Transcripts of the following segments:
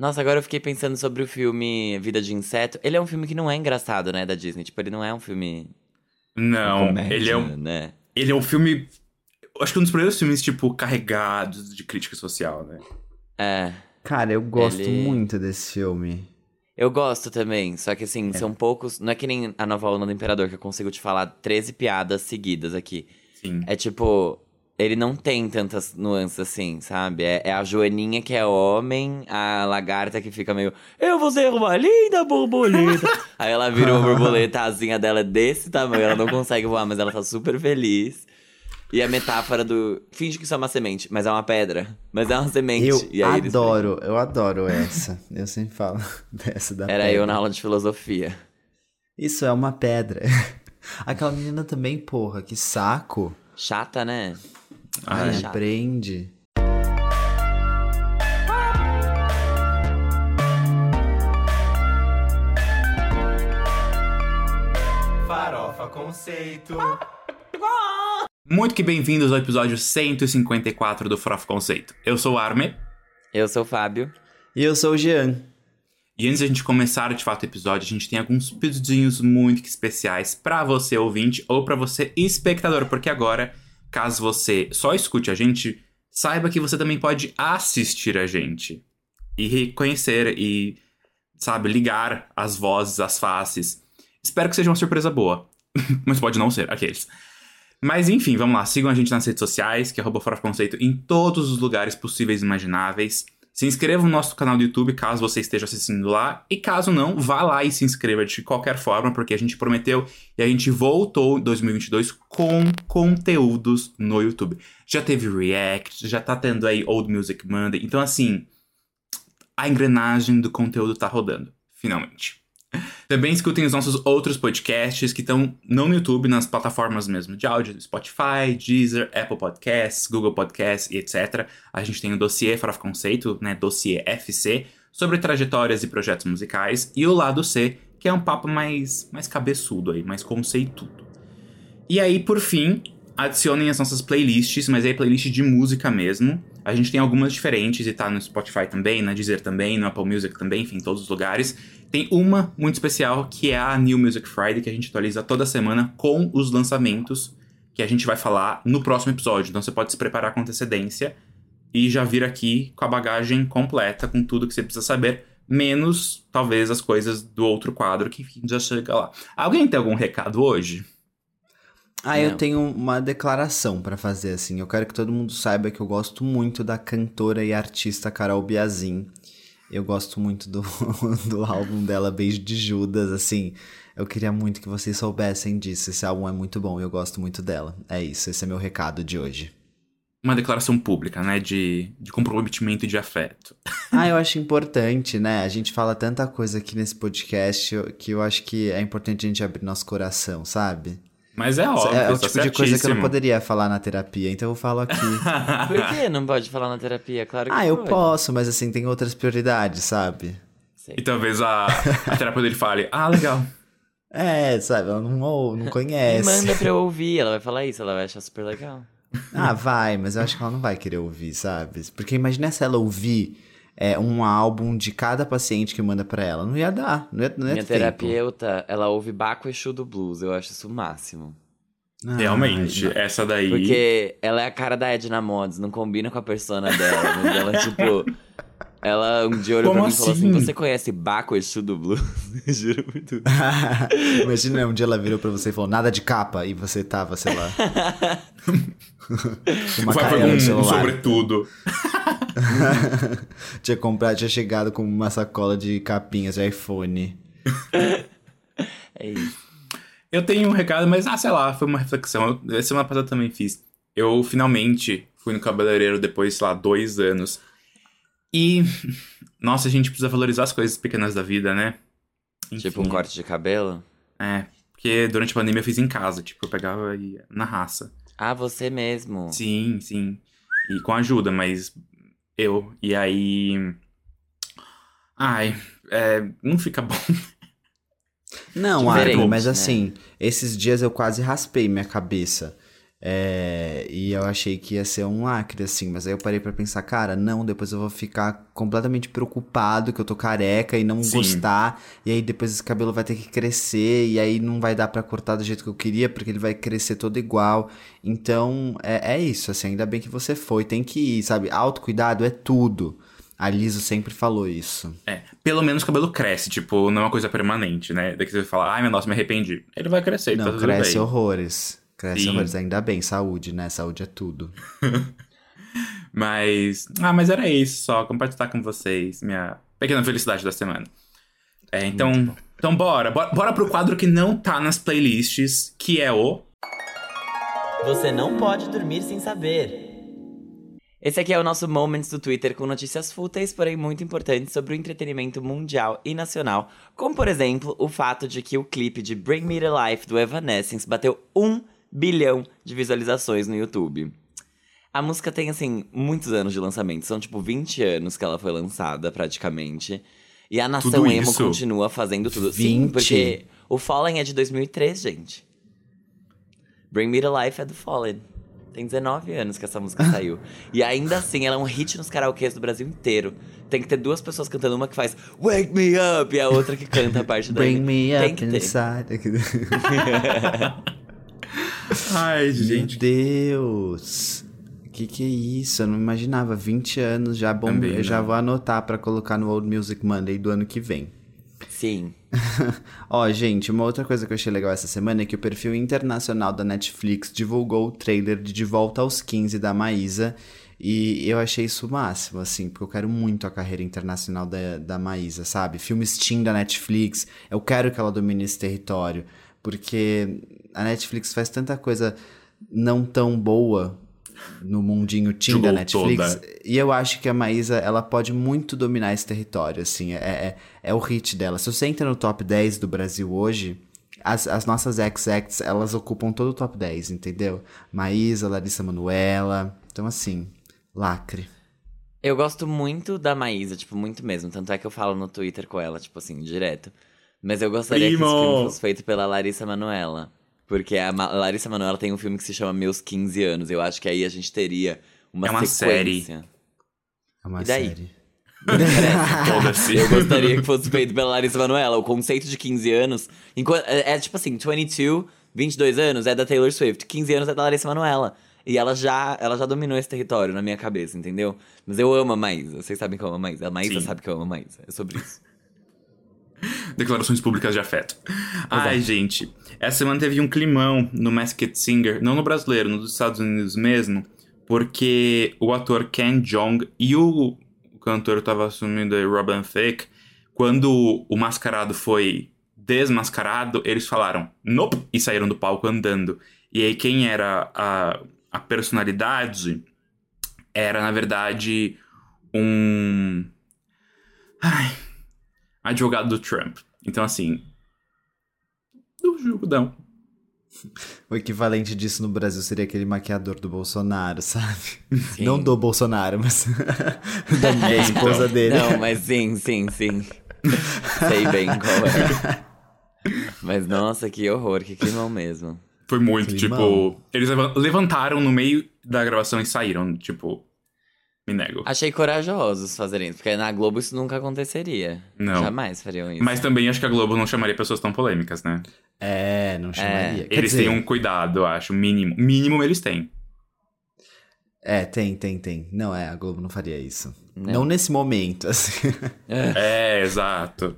Nossa, agora eu fiquei pensando sobre o filme Vida de Inseto. Ele é um filme que não é engraçado, né, da Disney. Tipo, ele não é um filme. Não, comédia, ele é um, né? ele é um filme. Acho que um dos primeiros filmes, tipo, carregados de crítica social, né? É. Cara, eu gosto Ele- muito desse filme. Eu gosto também, só que assim, são poucos. Não é que nem a nova onda do Imperador, que eu consigo te falar 13 piadas seguidas aqui. Sim. É tipo. Ele não tem tantas nuances assim, sabe? É, é a Joaninha que é homem, a lagarta que fica meio. Eu vou ser uma linda borboleta. Aí ela vira uma borboleta, a asinha dela é desse tamanho, ela não consegue voar, mas ela tá super feliz. E a metáfora do. Finge que isso é uma semente, mas é uma pedra. Mas é uma semente. Eu aí eles adoro, eu adoro essa. Eu sempre falo dessa da Era pedra. eu na aula de filosofia. Isso é uma pedra. Aquela menina também, porra, que saco. Chata, né? Ah, Ai, é. chato. Prende. Farofa Conceito. Muito que bem-vindos ao episódio 154 do Frof Conceito. Eu sou o Arme. Eu sou o Fábio. E eu sou o Jean. E antes de a gente começar de fato o episódio, a gente tem alguns pedidinhos muito especiais pra você ouvinte ou pra você espectador, porque agora, caso você só escute a gente, saiba que você também pode assistir a gente e reconhecer e, sabe, ligar as vozes, as faces. Espero que seja uma surpresa boa, mas pode não ser, aqueles. Mas enfim, vamos lá, sigam a gente nas redes sociais, que é Fora Conceito, em todos os lugares possíveis e imagináveis. Se inscreva no nosso canal do YouTube caso você esteja assistindo lá. E caso não, vá lá e se inscreva de qualquer forma, porque a gente prometeu e a gente voltou em 2022 com conteúdos no YouTube. Já teve React, já tá tendo aí Old Music Monday. Então, assim, a engrenagem do conteúdo tá rodando, finalmente. Também escutem os nossos outros podcasts que estão não no YouTube, nas plataformas mesmo de áudio, Spotify, Deezer, Apple Podcasts, Google Podcasts e etc. A gente tem o dossiê Fora Conceito, né, dossiê FC, sobre trajetórias e projetos musicais, e o lado C, que é um papo mais, mais cabeçudo aí, mais conceitudo. E aí, por fim, adicionem as nossas playlists, mas aí playlist de música mesmo. A gente tem algumas diferentes e tá no Spotify também, na Deezer também, no Apple Music também, enfim, em todos os lugares. Tem uma muito especial que é a New Music Friday, que a gente atualiza toda semana com os lançamentos que a gente vai falar no próximo episódio. Então você pode se preparar com antecedência e já vir aqui com a bagagem completa, com tudo que você precisa saber, menos talvez as coisas do outro quadro que já chega lá. Alguém tem algum recado hoje? Ah, eu Não. tenho uma declaração pra fazer, assim. Eu quero que todo mundo saiba que eu gosto muito da cantora e artista Carol Biazin. Eu gosto muito do, do álbum dela, Beijo de Judas, assim. Eu queria muito que vocês soubessem disso. Esse álbum é muito bom e eu gosto muito dela. É isso, esse é meu recado de hoje. Uma declaração pública, né? De, de comprometimento e de afeto. Ah, eu acho importante, né? A gente fala tanta coisa aqui nesse podcast que eu acho que é importante a gente abrir nosso coração, sabe? Mas é óbvio, é o tipo de coisa que eu não poderia falar na terapia, então eu falo aqui. Por que não pode falar na terapia? Claro que ah, eu pode. posso, mas assim, tem outras prioridades, sabe? Sei. E talvez a, a terapeuta dele fale, ah, legal. É, sabe? Ela não, ou- não Me conhece. manda pra eu ouvir, ela vai falar isso, ela vai achar super legal. Ah, vai, mas eu acho que ela não vai querer ouvir, sabe? Porque imagina se ela ouvir é, um álbum de cada paciente que manda pra ela. Não ia dar, não ia, não ia Minha ter tempo. terapeuta, ela ouve Baco Exu do Blues, eu acho isso o máximo. Ai, Realmente, não. essa daí. Porque ela é a cara da Edna Mods, não combina com a persona dela. Mas ela, tipo. Ela um dia olhou Como pra mim e falou assim: assim? Você conhece Baco Exu do Blues? Juro muito. Imagina um dia ela virou pra você e falou nada de capa e você tava, sei lá. uma Vai cara com no um celular. sobretudo. tinha comprado, tinha chegado com uma sacola de capinhas de iPhone. É isso. Eu tenho um recado, mas, ah, sei lá, foi uma reflexão. Eu, semana passada também fiz. Eu finalmente fui no cabeleireiro depois, sei lá, dois anos. E, nossa, a gente precisa valorizar as coisas pequenas da vida, né? Tipo um Enfim, corte de cabelo. É, porque durante a pandemia eu fiz em casa, tipo, eu pegava e ia na raça. Ah, você mesmo. Sim, sim. E com ajuda, mas eu. E aí. Ai, é, não fica bom. Não, Diferente, Arthur, mas né? assim, esses dias eu quase raspei minha cabeça. É, e eu achei que ia ser um lacre, assim, mas aí eu parei pra pensar, cara, não, depois eu vou ficar completamente preocupado que eu tô careca e não Sim. gostar, e aí depois esse cabelo vai ter que crescer, e aí não vai dar pra cortar do jeito que eu queria, porque ele vai crescer todo igual. Então, é, é isso, assim, ainda bem que você foi, tem que ir, sabe? Autocuidado é tudo. A Liso sempre falou isso. É, pelo menos o cabelo cresce, tipo, não é uma coisa permanente, né? Daqui você fala, ai, meu nossa, me arrependi. Ele vai crescer, tá Não, tudo cresce bem. horrores. Cresce ainda bem, saúde, né? Saúde é tudo. Mas. Ah, mas era isso, só compartilhar com vocês minha pequena felicidade da semana. É, então. Então bora, bora, bora pro quadro que não tá nas playlists, que é o. Você não pode dormir sem saber. Esse aqui é o nosso Moments do Twitter com notícias fúteis, porém muito importantes sobre o entretenimento mundial e nacional, como por exemplo o fato de que o clipe de Bring Me to Life do Evanescence bateu um bilhão de visualizações no YouTube. A música tem, assim, muitos anos de lançamento, são tipo 20 anos que ela foi lançada praticamente. E a nação Tudo emo isso? continua fazendo tudo. Sim, 20? porque o Fallen é de 2003, gente. Bring Me to Life é do Fallen. Tem 19 anos que essa música saiu. E ainda assim, ela é um hit nos karaokês do Brasil inteiro. Tem que ter duas pessoas cantando, uma que faz Wake Me Up e a outra que canta a parte da Bring me Tem up inside. Ai, Meu gente. Deus. Que que é isso? Eu não imaginava. 20 anos já bom. Também eu já não. vou anotar pra colocar no Old Music Monday do ano que vem. Sim. Ó, gente, uma outra coisa que eu achei legal essa semana é que o perfil internacional da Netflix divulgou o trailer de De Volta aos 15 da Maísa. E eu achei isso o máximo, assim, porque eu quero muito a carreira internacional da, da Maísa, sabe? Filmes teen da Netflix, eu quero que ela domine esse território. Porque a Netflix faz tanta coisa não tão boa no mundinho teen da Netflix. toda. E eu acho que a Maísa, ela pode muito dominar esse território, assim, é, é, é o hit dela. Se você entra no top 10 do Brasil hoje, as, as nossas ex-acts, elas ocupam todo o top 10, entendeu? Maísa, Larissa Manoela, então assim, lacre. Eu gosto muito da Maísa, tipo, muito mesmo. Tanto é que eu falo no Twitter com ela, tipo assim, direto. Mas eu gostaria que Primo! esse filme fosse feito pela Larissa Manoela. Porque a Ma- Larissa Manoela tem um filme que se chama Meus 15 Anos. Eu acho que aí a gente teria uma, É uma sequência. É uma E daí? série. Eu gostaria que fosse feito pela Larissa Manoela. O conceito de 15 anos. enquanto- é, é tipo assim, 22, 22 anos é da Taylor Swift, 15 anos é da Larissa Manoela. E ela já, ela já dominou esse território na minha cabeça, entendeu? Mas eu amo a Maísa. Vocês sabem que eu amo a Maísa. A Maísa Sim. sabe que eu amo a Maísa. É sobre isso. Declarações públicas de afeto. Ai, gente. Essa semana teve um climão no Masked Singer, não no brasileiro, no dos Estados Unidos mesmo, porque o ator Ken Jeong e o cantor tava assumindo aí, Robin Thicke, quando o mascarado foi desmascarado, eles falaram nope e saíram do palco andando. E aí quem era a, a personalidade era, na verdade, um. Ai, advogado do Trump. Então, assim. Do julgudão. O equivalente disso no Brasil seria aquele maquiador do Bolsonaro, sabe? Sim. Não do Bolsonaro, mas da, da É, esposa então. dele. Não, mas sim, sim, sim. Sei bem qual é. Mas nossa, que horror, que climão mesmo. Foi muito, Climão. tipo. Eles leva- levantaram no meio da gravação e saíram, tipo. Me nego. Achei corajosos fazerem isso, porque na Globo isso nunca aconteceria. Não. Jamais fariam isso. Mas também acho que a Globo não chamaria pessoas tão polêmicas, né? É, não chamaria. Quer eles dizer, têm um cuidado, eu acho, mínimo. Mínimo eles têm. É, tem, tem, tem. Não, é, a Globo não faria isso. Não. Não, nesse momento, assim. É, exato.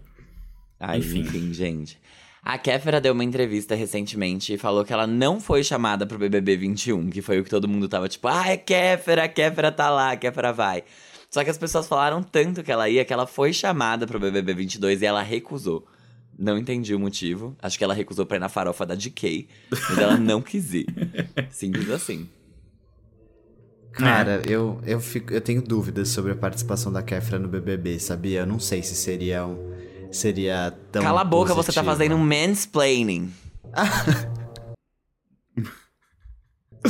Ai, Enfim. enfim. gente. A Kéfera deu uma entrevista recentemente e falou que ela não foi chamada pro BBB 21, que foi o que todo mundo tava tipo, ah, é Kéfera, a Kéfera tá lá, a Kéfera vai. Só que as pessoas falaram tanto que ela ia que ela foi chamada pro BBB 22 e ela recusou. Não entendi o motivo. Acho que ela recusou pra ir na farofa da DK, mas ela não quis ir. Simples assim. Cara, É. eu, eu, fico, eu tenho dúvidas sobre a participação da Kefra no BBB, sabia? Eu não sei se seria um, seria tão Cala a boca, você tá positiva. fazendo um mansplaining.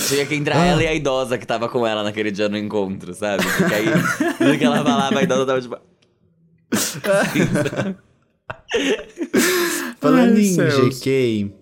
Tinha que entrar ela e a idosa que tava com ela naquele dia no encontro, sabe? Porque aí, tudo que ela falava, a idosa tava tipo. Falando Ai, em céus. GK,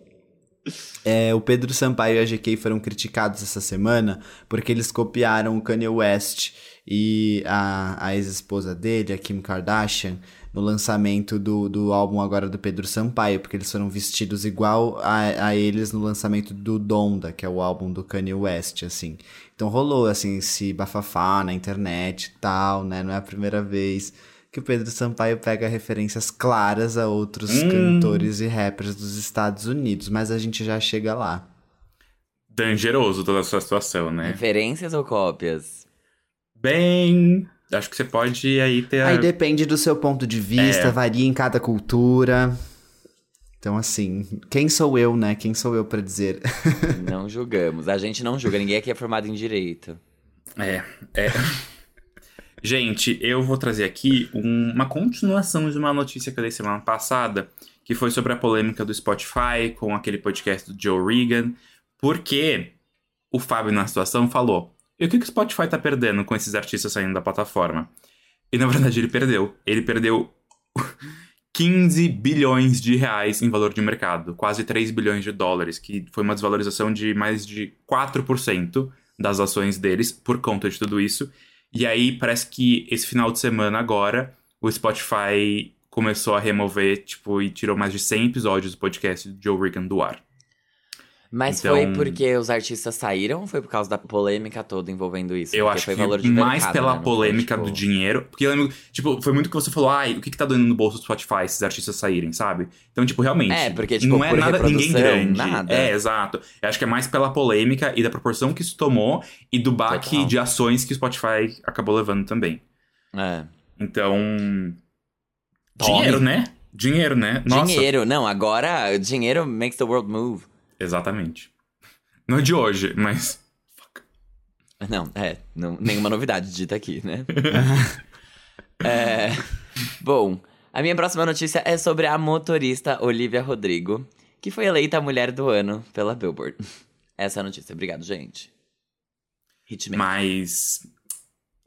É, o Pedro Sampaio e a GK foram criticados essa semana porque eles copiaram o Kanye West e a, a ex-esposa dele, a Kim Kardashian, no lançamento do, do álbum agora do Pedro Sampaio, porque eles foram vestidos igual a, a eles no lançamento do Donda, que é o álbum do Kanye West, assim. Então rolou, assim, esse bafafá na internet e tal, né? Não é a primeira vez que o Pedro Sampaio pega referências claras a outros Hum. cantores e rappers dos Estados Unidos, mas a gente já chega lá. Dangeroso toda essa situação, né? Referências ou cópias? Bem. Acho que você pode aí ter. a- Aí depende do seu ponto de vista, É. varia em cada cultura. Então, assim, quem sou eu, né? Quem sou eu pra dizer? Não julgamos. A gente não julga. Ninguém aqui é formado em direito. É, é. Gente, eu vou trazer aqui um- uma continuação de uma notícia que eu dei semana passada, que foi sobre a polêmica do Spotify com aquele podcast do Joe Regan, porque o Fábio na situação falou: e o que, que o Spotify tá perdendo com esses artistas saindo da plataforma? E na verdade ele perdeu. Ele perdeu 15 bilhões de reais em valor de mercado, quase 3 bilhões de dólares, que foi uma desvalorização de mais de 4% das ações deles por conta de tudo isso. E aí parece que esse final de semana agora o Spotify começou a remover, tipo, e tirou mais de 100 episódios do podcast do Joe Rogan do ar. Mas Então- foi porque os artistas saíram ou foi por causa da polêmica toda envolvendo isso? Eu Porque acho foi que valor de mais mercado, pela né? Não foi, polêmica tipo- do dinheiro. Porque eu lembro, tipo, foi muito que você falou, ai, o que que tá dando no bolso do Spotify esses artistas saírem, sabe? Então, tipo, realmente. É, porque, tipo, não é nada, ninguém grande. nada. É, exato. Eu acho que é mais pela polêmica e da proporção que isso tomou e do baque Total. de ações que o Spotify acabou levando também. É. Então. Tome. Dinheiro, né? Dinheiro, né? Nossa. Dinheiro, não, agora dinheiro makes the world move. Exatamente. Não é de hoje, mas. Não, é, não, nenhuma novidade dita aqui, né? É, bom, a minha próxima notícia é sobre a motorista Olivia Rodrigo, que foi eleita a mulher do ano pela Billboard. Essa é a notícia. Obrigado, gente. Hitman. Mas.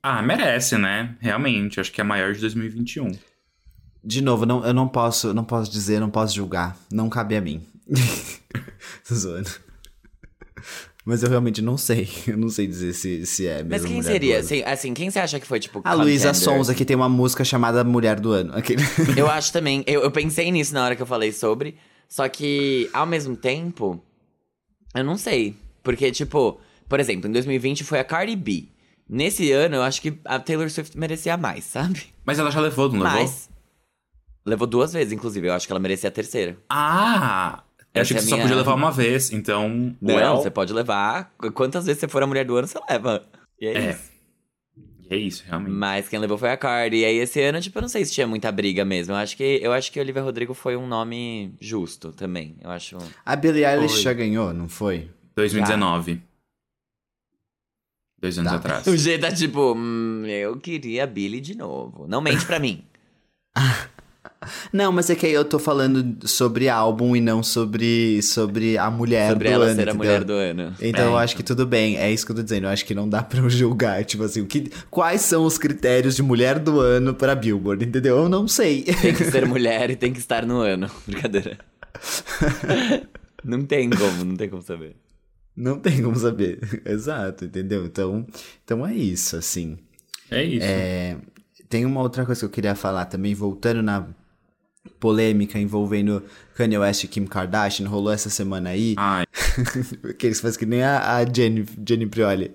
Ah, merece, né? Realmente. Acho que é a maior de 2021. De novo, não, eu não posso, não posso dizer, não posso julgar. Não cabe a mim. Tô zoando. Mas eu realmente não sei. Eu não sei dizer se, se é mesmo Mas quem mulher seria? do ano. Assim, assim, quem você acha que foi, tipo, A Luísa? Sonza, que tem uma música chamada Mulher do Ano. Aquele... Eu acho também. Eu, eu pensei nisso na hora que eu falei sobre. Só que, ao mesmo tempo, eu não sei. Porque, tipo, por exemplo, em 2020 foi a Cardi B. Nesse ano, eu acho que a Taylor Swift merecia mais, sabe? Mas ela já levou, não levou? Mas. Levou duas vezes, inclusive. Eu acho que ela merecia a terceira. Ah! Eu Essa achei é que você só podia levar uma vez, então. Não, well, você pode levar. Quantas vezes você for a mulher do ano, você leva. E é, É. isso. É isso, realmente. Mas quem levou foi a Cardi. E aí, esse ano, tipo, eu não sei se tinha muita briga mesmo. Eu acho que, eu acho que Olivia Rodrigo foi um nome justo também. Eu acho. A Billie Eilish já ganhou, não foi? 2019. Dois anos Tá. atrás. O G tá tipo, hum, eu queria a Billy de novo. Não mente pra mim. Não, mas é que aí eu tô falando sobre álbum e não sobre, sobre a mulher Sobre do ela ano. ser a mulher do ano. Então É, eu acho que tudo bem, é isso que eu tô dizendo. Eu acho que não dá pra eu julgar, tipo assim, o que, quais são os critérios de mulher do ano pra Billboard, entendeu? Eu não sei. Tem que ser mulher e tem que estar no ano. Brincadeira. não tem como, não tem como saber. Não tem como saber. Exato, entendeu? Então, então é isso, assim. É isso. É, tem uma outra coisa que eu queria falar também, voltando na polêmica envolvendo Kanye West e Kim Kardashian, rolou essa semana aí. Ai, que eles fazem que nem a, a Jenny, Jenny Prioli.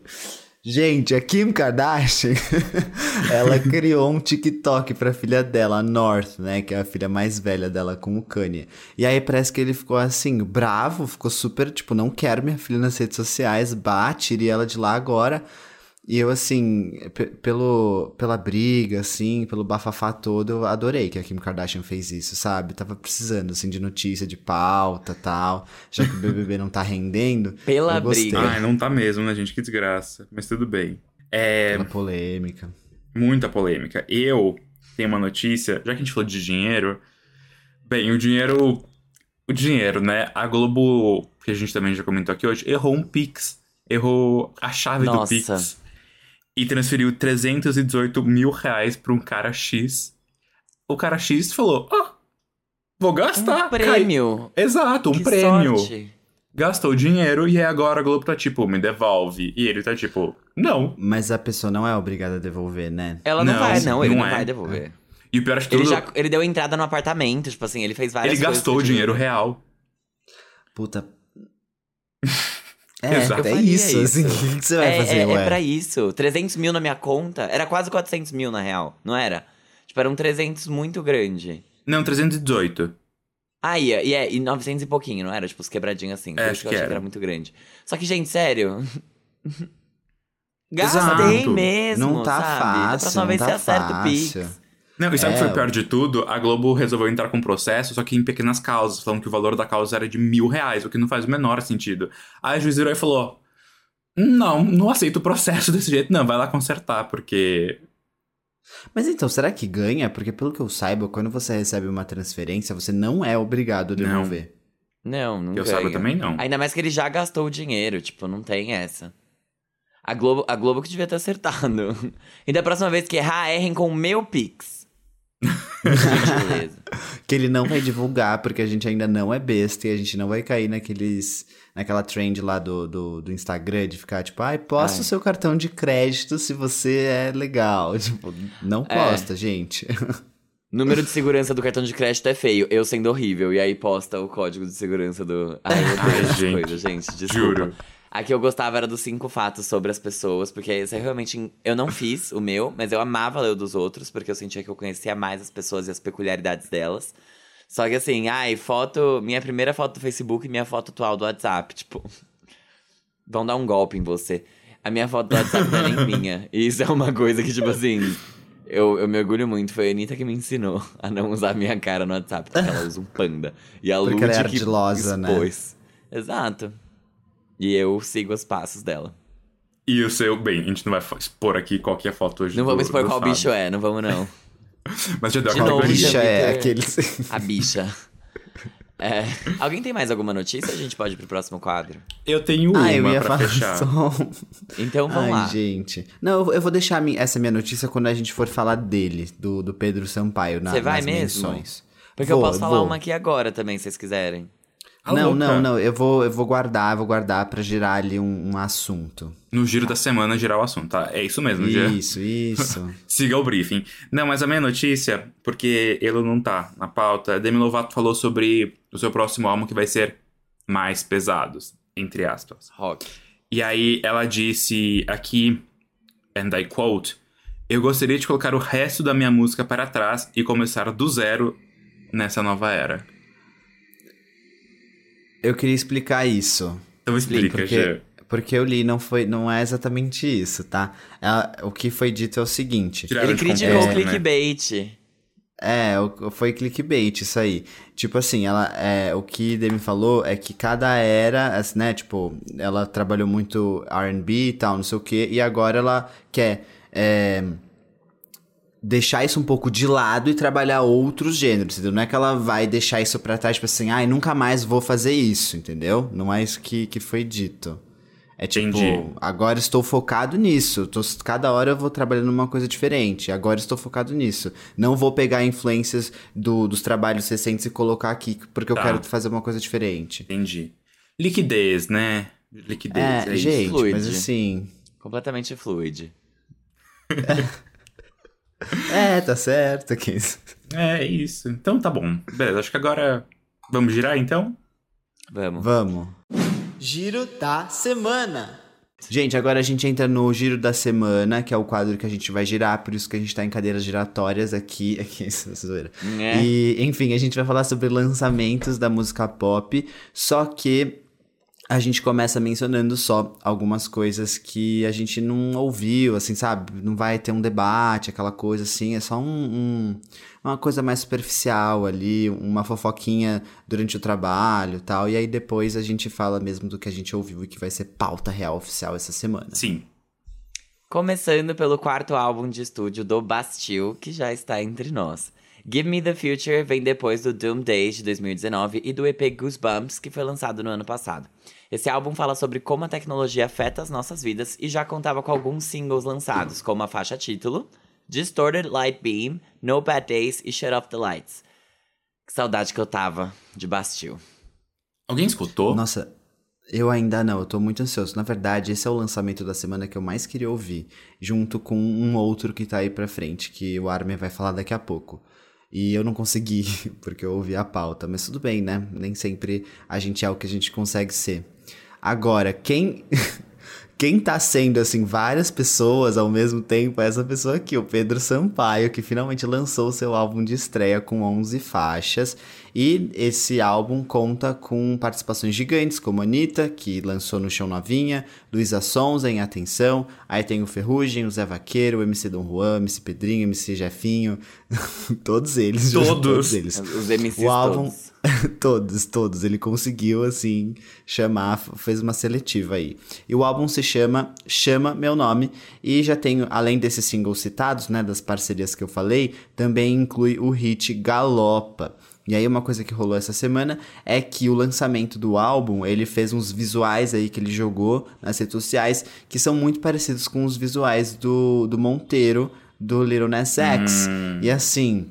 Gente, a Kim Kardashian, ela criou um TikTok pra filha dela, a North, né? Que é a filha mais velha dela com o Kanye. E aí parece que ele ficou assim, bravo, ficou super, tipo, não quero minha filha nas redes sociais, bate, tire ela de lá agora. E eu, assim, pe- pelo, pela briga, assim, pelo bafafá todo, eu adorei que a Kim Kardashian fez isso, sabe? Tava precisando, assim, de notícia, de pauta tal. Já que o BBB não tá rendendo. Pela briga. ai, não tá mesmo, né, gente? Que desgraça. Mas tudo bem. É Pela polêmica. muita polêmica. Eu tenho uma notícia, já que a gente falou de dinheiro. Bem, o dinheiro. O dinheiro, né? A Globo, que a gente também já comentou aqui hoje, errou um Pix. Errou a chave do Nossa. Pix. E transferiu 318 mil reais pra um cara X. O cara X falou: Ah, vou gastar. Um prêmio. Cai- Exato, um Que prêmio. sorte. gastou dinheiro e aí agora a Globo tá tipo, me devolve. E ele tá tipo, não. Mas a pessoa não é obrigada a devolver, né? Ela não, Não, vai, não, ele não não, é. vai devolver. E o pior é que Ele, tudo. já, ele deu entrada no apartamento, tipo assim, ele fez várias Ele coisas gastou o dinheiro real. Puta. É, Exato. é Eu faria isso, assim. O que você vai é, fazer, é, ué? é pra isso. 300 mil na minha conta. Era quase 400 mil, na real. Não era? Tipo, era um 300 muito grande. Não, 318. Ah, e, e, é, e 900 e pouquinho, não era? Tipo, os quebradinhos assim. É, isso acho que eu que era. que era muito grande. Só que, gente, sério. Exato. Gastei mesmo, Não tá sabe? da fácil, próxima não vez tá você acerta o fácil. Pix. Não, e sabe o que foi É, pior de tudo? A Globo resolveu entrar com processo, só que em pequenas causas, falando que o valor da causa era de mil reais, o que não faz o menor sentido. Aí a juiz virou e falou: Não, não aceito o processo desse jeito, não, vai lá consertar, porque. Mas então, será que ganha? Porque pelo que eu saiba, quando você recebe uma transferência, você não é obrigado a devolver. Não, não Que eu ganha. saiba também não. Ainda mais que ele já gastou o dinheiro, tipo, não tem essa. A Globo, a Globo que devia ter acertado. E da próxima vez que errar, errem com o meu Pix. Gentileza. Que ele não vai divulgar, porque a gente ainda não é besta e a gente não vai cair naqueles. naquela trend lá do, do, do Instagram de ficar tipo, ai, posta o seu cartão de crédito se você é legal. Tipo, não É. posta, gente. Número de segurança do cartão de crédito é feio, eu sendo horrível. E aí posta o código de segurança do. Ai, eu odeio Ai, gente. coisas, gente. Desculpa. Juro. A que eu gostava era dos cinco fatos sobre as pessoas, porque esse é realmente. Eu não fiz o meu, mas eu amava ler o dos outros, porque eu sentia que eu conhecia mais as pessoas e as peculiaridades delas. Só que assim, ai, foto. Minha primeira foto do Facebook e minha foto atual do WhatsApp. Tipo. Vão dar um golpe em você. A minha foto do WhatsApp não é nem minha. E isso é uma coisa que, tipo assim. Eu, eu me orgulho muito. Foi a Anitta que me ensinou a não usar minha cara no WhatsApp, porque ela usa um panda. E a Porque Lud ela é que ardilosa, né? expôs. Exato. E eu sigo os passos dela. E o seu, bem, a gente não vai expor aqui qual que é a foto hoje. Não do- vamos expor do qual Fábio. bicho é, não vamos não. Mas já deu De a novo, categoria. bicha Twitter. é aqueles. A bicha. É. Alguém tem mais alguma notícia? A gente pode ir pro próximo quadro. Eu tenho uma Ah, eu ia pra falar fechar. só. Então vamos Ai, lá. gente. Não, eu vou- eu deixar a minha- essa minha notícia quando a gente for falar dele, do, do Pedro Sampaio, na, Você vai nas mesmo? menções. Porque eu Vou, posso falar vou. uma aqui agora também, se vocês quiserem. Não, louca. não, não. Eu vou, eu vou guardar, vou guardar pra gerar ali um, um assunto. No giro da semana, girar o assunto, tá? É isso mesmo, já. Isso, isso. Siga o briefing. Não, mas a minha notícia, porque ele não tá na pauta, Demi Lovato falou sobre o seu próximo álbum que vai ser mais pesados, entre aspas. Rock. E aí ela disse aqui, and I quote, eu gostaria de colocar o resto da minha música para trás e começar do zero nessa nova era. Eu queria explicar isso. Então explica, Porque, Gê. porque eu li, não, foi, não é exatamente isso, tá? Ela- o que foi dito é o seguinte. Tiraram Ele criticou o né? clickbait. É, o- foi clickbait isso aí. Tipo assim, ela, é, o que Demi falou é que cada era, assim, né, tipo, ela trabalhou muito R&B e tal, não sei o quê, e agora ela quer é, deixar isso um pouco de lado e trabalhar outros gêneros, entendeu? Não é que ela vai deixar isso pra trás, tipo assim, ai, nunca mais vou fazer isso, entendeu? Não é isso que, que foi dito. É tipo, Entendi. agora estou focado nisso. Tô- cada hora eu vou trabalhando numa coisa diferente. Agora estou focado nisso. Não vou pegar influências do- dos trabalhos recentes e colocar aqui, porque Tá. eu quero fazer uma coisa diferente. Entendi. Liquidez, né? Liquidez, é, É, gente, Fluid. mas assim. Completamente fluid. É, tá certo. Que... É isso. Então tá bom. Beleza, acho que agora vamos girar então? Vamos. Vamos. Giro da semana. Gente, agora a gente entra no giro da semana, que é o quadro que a gente vai girar, por isso que a gente tá em cadeiras giratórias aqui. Aqui, essa zoeira. É. E, enfim, a gente vai falar sobre lançamentos da música pop, só que a gente começa mencionando só algumas coisas que a gente não ouviu, assim, sabe? Não vai ter um debate, aquela coisa assim, é só um, um- uma coisa mais superficial ali, uma fofoquinha durante o trabalho e tal, e aí depois a gente fala mesmo do que a gente ouviu e que vai ser pauta real oficial essa semana. Sim. Começando pelo quarto álbum de estúdio do Bastille, que já está entre nós. Give Me the Future vem depois do Doom Days de 2019 e do EP Goosebumps, que foi lançado no ano passado. Esse álbum fala sobre como a tecnologia afeta as nossas vidas e já contava com alguns singles lançados, como a faixa título, Distorted Light Beam, No Bad Days e Shut Off the Lights. Que saudade que eu tava de Bastille. Alguém escutou? Nossa, Eu ainda não, eu tô muito ansioso. Na verdade, esse é o lançamento da semana que eu mais queria ouvir, junto com um outro que tá aí pra frente, que o Armin vai falar daqui a pouco. E eu não consegui, porque eu ouvi a pauta, mas tudo bem, né? Nem sempre a gente é o que a gente consegue ser. Agora, quem quem tá sendo assim várias pessoas ao mesmo tempo é essa pessoa aqui, o Pedro Sampaio, que finalmente lançou seu álbum de estreia com 11 faixas. E esse álbum conta com participações gigantes, como Anitta, que lançou no Chão Novinha, Luísa Sonza em Atenção, aí tem o Ferrugem, o Zé Vaqueiro, o MC Dom Juan, MC Pedrinho, MC Jefinho, todos eles. Todos. todos eles. Os MCs O álbum, todos. todos, todos. Ele conseguiu, assim, chamar, fez uma seletiva aí. E o álbum se chama Chama Meu Nome. E já tem, além desses singles citados, né, das parcerias que eu falei, também inclui o hit Galopa. E aí uma coisa que rolou essa semana é que o lançamento do álbum, ele fez uns visuais aí que ele jogou nas redes sociais, que são muito parecidos com os visuais do, do Monteiro, do Little Nas X. E assim,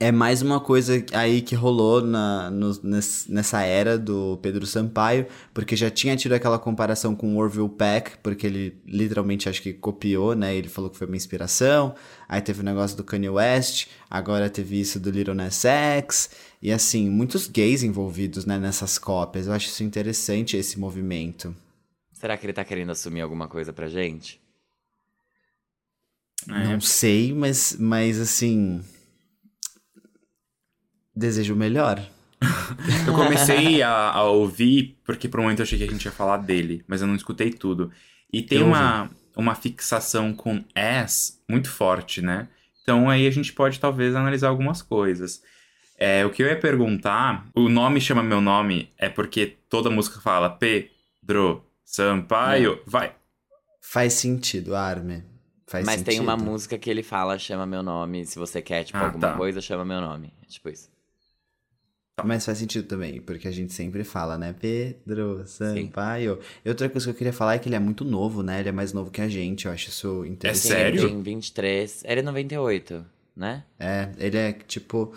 é mais uma coisa aí que rolou na, no- nes- nessa era do Pedro Sampaio, porque já tinha tido aquela comparação com o Orville Peck, porque ele literalmente acho que copiou, né? Ele falou que foi uma inspiração. Aí teve o negócio do Kanye West, agora teve isso do Little Nas X. E assim, muitos gays envolvidos né, nessas cópias. Eu acho isso interessante, esse movimento. Será que ele tá querendo assumir alguma coisa pra gente? É. Não sei, mas, mas assim. Desejo o melhor. Eu comecei a, a ouvir, porque por um momento eu achei que a gente ia falar dele, mas eu não escutei tudo. E tem Eu uma, uma fixação com S muito forte, né? Então aí a gente pode talvez analisar algumas coisas. É, o que eu ia perguntar, o nome chama meu nome, é porque toda música fala Pedro Sampaio, vai. Faz sentido, Arme. Faz Mas tem uma sentido. música que ele fala, chama meu nome. Se você quer, tipo, Ah, alguma tá. coisa, chama meu nome. É tipo isso. Mas faz sentido também, porque a gente sempre fala, né? Pedro Sampaio. E outra coisa que eu queria falar é que ele é muito novo, né? Ele é mais novo que a gente, eu acho isso interessante. Sim, sério? Ele tem 23. Ele é 98, né? É, ele é tipo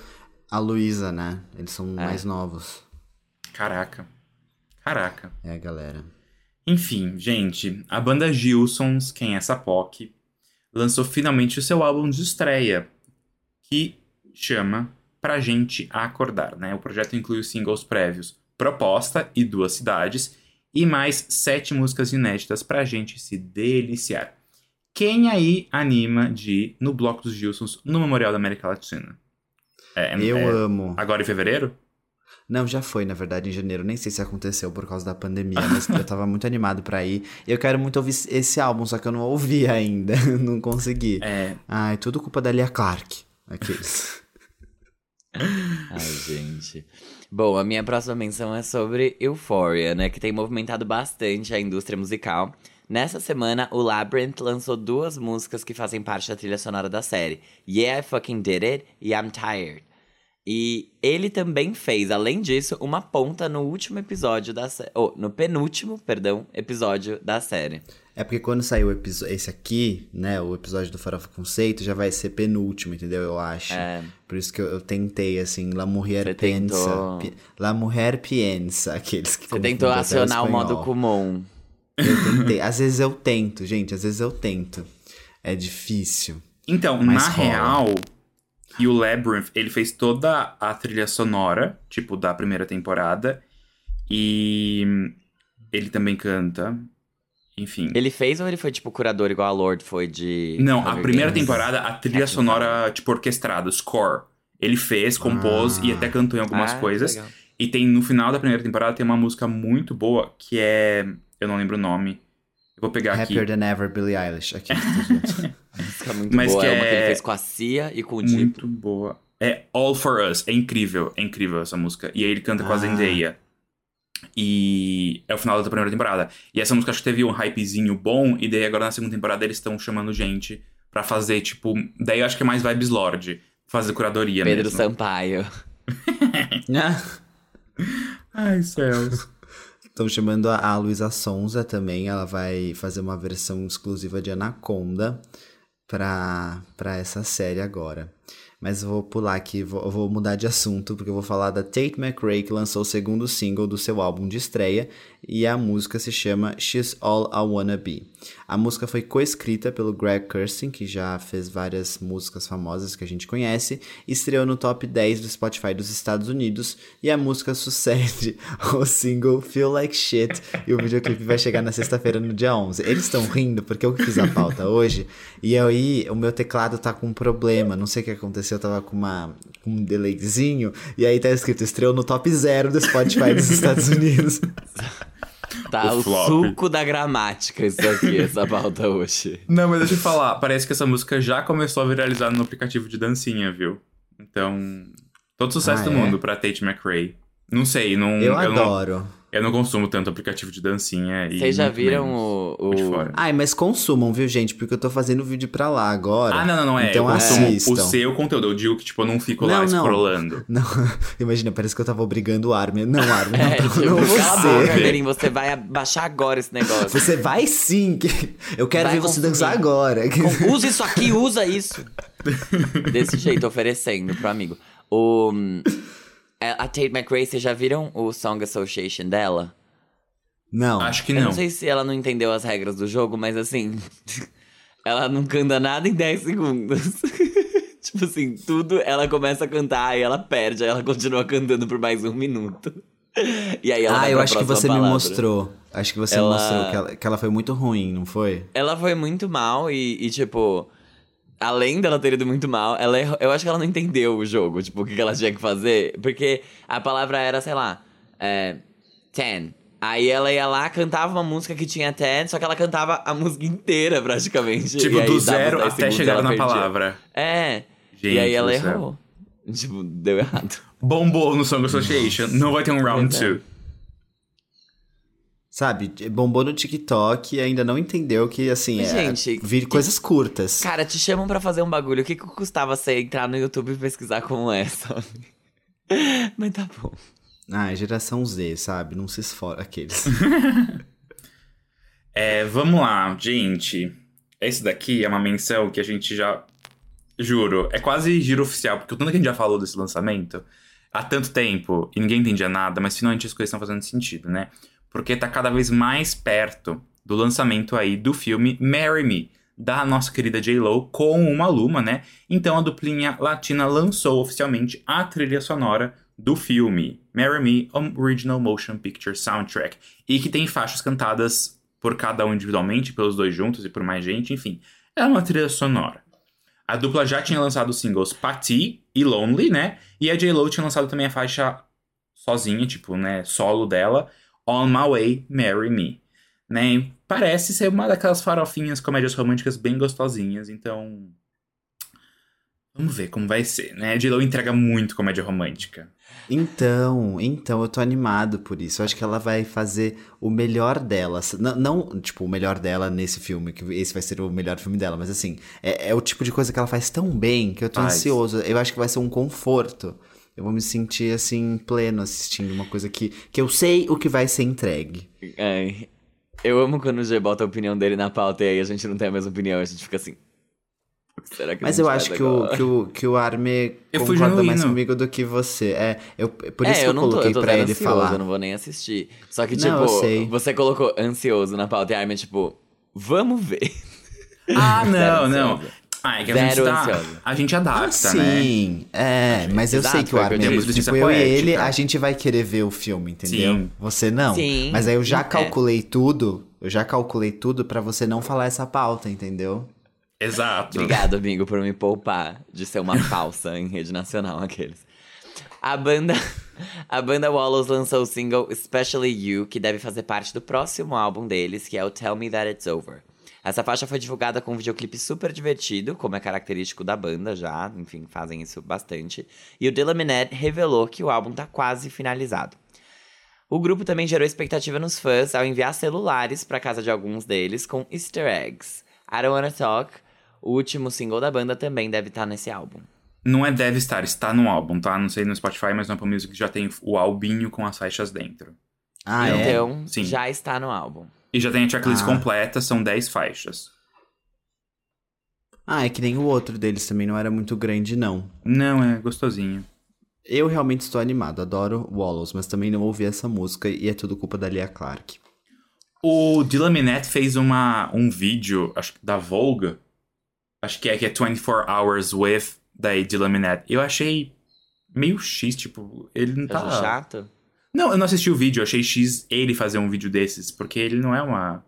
a Luísa, né? Eles são É. mais novos. Caraca. Caraca. É, galera. Enfim, gente, a banda Gilsons, quem é essa POC, lançou finalmente o seu álbum de estreia, que chama Pra Gente Acordar, né? O projeto inclui os singles prévios Proposta e Duas Cidades, e mais sete músicas inéditas pra gente se deliciar. Quem aí anima de ir no Bloco dos Gilsons no Memorial da América Latina? É, Eu é amo. agora em fevereiro? Não, já foi, na verdade, em janeiro. Nem sei se aconteceu por causa da pandemia, mas eu tava muito animado pra ir. Eu quero muito ouvir esse álbum, só que eu não ouvi ainda. não consegui. É, Ai, tudo culpa da Lia Clark. Aqueles. Ai, gente. Bom, a minha próxima menção é sobre Euphoria, né? Que tem movimentado bastante a indústria musical. Nessa semana, o Labyrinth lançou duas músicas que fazem parte da trilha sonora da série: Yeah, I Fucking Did It e I'm Tired. E ele também fez, além disso, uma ponta no último episódio da série. Oh, no penúltimo, perdão, episódio da série. É porque quando sair esse aqui, né, o episódio do Farofa Conceito, já vai ser penúltimo, entendeu? Eu acho. É. Por isso que eu, eu tentei, assim, La Mulher Você Pensa. tentou- Pi- La Mulher Piensa, aqueles que Você tentou acionar o modo comum. Eu tentei. Às vezes eu tento, gente, às vezes eu tento. É difícil. Então, Mas na rola. real, e o Labyrinth, ele fez toda a trilha sonora, tipo, da primeira temporada. E ele também canta. Enfim. Ele fez ou ele foi, tipo, curador igual a Lord foi de. Não, a Hunger primeira Games? temporada, a trilha Action sonora, tipo, orquestrada, score. Ele fez, compôs Ah. e até cantou em algumas Ah, coisas. legal. E tem, no final da primeira temporada, tem uma música muito boa, que é... Eu não lembro o nome. Eu vou pegar aqui. Happier Than Ever, Billie Eilish. Aqui, música muito Mas boa. que é uma que ele é fez com a Cia e com o. Muito boa. É All For Us. É incrível. É incrível essa música. E aí ele canta com a Ah. Zendaya. E é o final da primeira temporada. E essa música acho que teve um hypezinho bom. E daí agora na segunda temporada eles estão chamando gente pra fazer, tipo. Daí eu acho que é mais Vibes Lorde. Fazer curadoria Pedro mesmo. Sampaio. Ai, céus. Estão chamando a, a Luísa Sonza também. Ela vai fazer uma versão exclusiva de Anaconda pra, pra essa série agora. Mas vou pular aqui, vou, vou mudar de assunto, porque eu vou falar da Tate McRae, que lançou o segundo single do seu álbum de estreia. E a música se chama She's All I Wanna Be. A música foi coescrita pelo Greg Kurstin, que já fez várias músicas famosas que a gente conhece, estreou no top 10 do Spotify dos Estados Unidos, e a música sucede o single Feel Like Shit, e o videoclipe vai chegar na sexta-feira no dia 11. Eles estão rindo porque eu fiz a pauta hoje, e aí o meu teclado tá com um problema, não sei o que aconteceu, eu tava com, uma, com um delayzinho, e aí tá escrito estreou no top 0 do Spotify dos Estados Unidos. Tá O o, suco da gramática isso aqui, essa pauta hoje. Não, mas deixa eu falar, parece que essa música já começou a viralizar no aplicativo de dancinha, viu? Então, todo sucesso Ah, do é? mundo pra Tate McRae. Não sei, não, Eu não, adoro. Eu não consumo tanto aplicativo de dancinha. e Vocês já viram o- o de o- fora. Ai, mas consumam, viu, gente? Porque eu tô fazendo vídeo pra lá agora. Ah, não, não, não é. Então eu consumo assistam. o seu conteúdo. Eu digo que, tipo, eu não fico lá Não, não. scrollando. Não, imagina, parece que eu tava obrigando o Armin. Não, Armin, não, É, não, tipo, não você. Você vai baixar agora esse negócio. Você vai sim. que- Eu quero Vai ver você dançar agora. Usa isso aqui, usa isso. Desse jeito, oferecendo pro amigo. O, a Tate McRae, vocês já viram o Song Association dela? Não. Acho que Eu não. não sei se ela não entendeu as regras do jogo, mas assim. ela não canta nada em 10 segundos. tipo assim, tudo ela começa a cantar e ela perde, aí ela continua cantando por mais um minuto. E aí ela Ah, eu acho que você me palavra. mostrou. Acho que você Ela- mostrou que ela, que ela foi muito ruim, não foi? Ela foi muito mal e, e, tipo. Além dela ter ido muito mal, ela errou- eu acho que ela não entendeu o jogo, tipo, o que ela tinha que fazer. Porque a palavra era, sei lá, é, ten. Aí ela ia lá, cantava uma música que tinha ten, só que ela cantava a música inteira, praticamente. Tipo, do zero 10 até chegar na perdia. palavra. É. Gente e aí ela do céu. errou. Tipo, deu errado. Bombou no Song Association. Não vai ter um round Pois é. 2. Sabe, bombou no TikTok e ainda não entendeu que, assim, é, Gente, vir coisas curtas. Cara, te chamam pra fazer um bagulho. O que, que custava você entrar no YouTube e pesquisar como é, sabe? Mas tá bom. Ah, geração Z, sabe? Não se esfora aqueles. É, vamos lá, gente. Esse daqui é uma menção que a gente já. Juro, é quase giro oficial, porque o tanto que a gente já falou desse lançamento há tanto tempo e ninguém entendia nada, mas finalmente as coisas estão fazendo sentido, né? Porque tá cada vez mais perto do lançamento aí do filme Marry Me, da nossa querida J-Lo com uma Luma, né? Então a duplinha latina lançou oficialmente a trilha sonora do filme Marry Me Original Motion Picture Soundtrack e que tem faixas cantadas por cada um individualmente, pelos dois juntos e por mais gente, enfim. É uma trilha sonora. A dupla já tinha lançado os singles Patti e Lonely, né? E a J-Lo tinha lançado também a faixa sozinha, tipo, né, solo dela, On My Way, Marry Me. Né? Parece ser uma daquelas farofinhas comédias românticas bem gostosinhas, então... Vamos ver como vai ser, né? A J-Lo entrega muito comédia romântica. Então, então, eu tô animado por isso. Eu acho que ela vai fazer o melhor dela. Não, não, tipo, o melhor dela nesse filme, que esse vai ser o melhor filme dela, mas assim, é, é o tipo de coisa que ela faz tão bem que eu tô Faz. ansioso. Eu acho que vai ser um conforto. Eu vou me sentir, assim, pleno assistindo uma coisa que, que eu sei o que vai ser entregue. Ai, eu amo quando o G bota a opinião dele na pauta e aí a gente não tem a mesma opinião, a gente fica assim. Será que Mas eu acho que o, que, o, que o Arme Eu fui concorda mais comigo do que você. É, eu, por é, isso que eu eu não tô, coloquei eu tô pra ele ansioso, falar. eu não vou nem assistir. Só que, Não, tipo, você colocou ansioso na pauta e a Armin, tipo, vamos ver. Ah, não, não. Ah, é que a gente, tá, ansiosa. a gente adapta, Ah, né? sim, é, mas eu Exato, sei que o Armin, tipo, Justiça eu e ele, a gente vai querer ver o filme, entendeu? Sim. Você não. Sim, Mas aí eu já é. calculei tudo, eu já calculei tudo pra você não falar essa pauta, entendeu? Exato. Obrigado, amigo, por me poupar de ser uma falsa em rede nacional, aqueles. A banda, a banda Wallows lançou o single Especially You, que deve fazer parte do próximo álbum deles, que é o Tell Me That It's Over. Essa faixa foi divulgada com um videoclipe super divertido, como é característico da banda já, enfim, fazem isso bastante. E o Dylan Minette revelou que o álbum tá quase finalizado. O grupo também gerou expectativa nos fãs ao enviar celulares para casa de alguns deles com easter eggs. I Don't Wanna Talk, o último single da banda, também deve estar nesse álbum. Não é deve estar, está no álbum, tá? Não sei no Spotify, mas no Apple Music já tem o albinho com as faixas dentro. Ah, é? então, Sim. já está no álbum. E já tem a checklist Ah. completa, são 10 faixas. Ah, é que nem o outro deles também não era muito grande, não. Não, é gostosinho. Eu realmente estou animado, adoro Wallows, mas também não ouvi essa música e é tudo culpa da Lia Clark. O Dylan Minette fez uma, um vídeo, acho que da Vogue. Acho que é que é 24 Hours with da Dylan Minette. Eu achei meio X, tipo, ele não Tá tá. chato? Não, eu não assisti o vídeo, eu achei X ele fazer um vídeo desses, porque ele não é uma.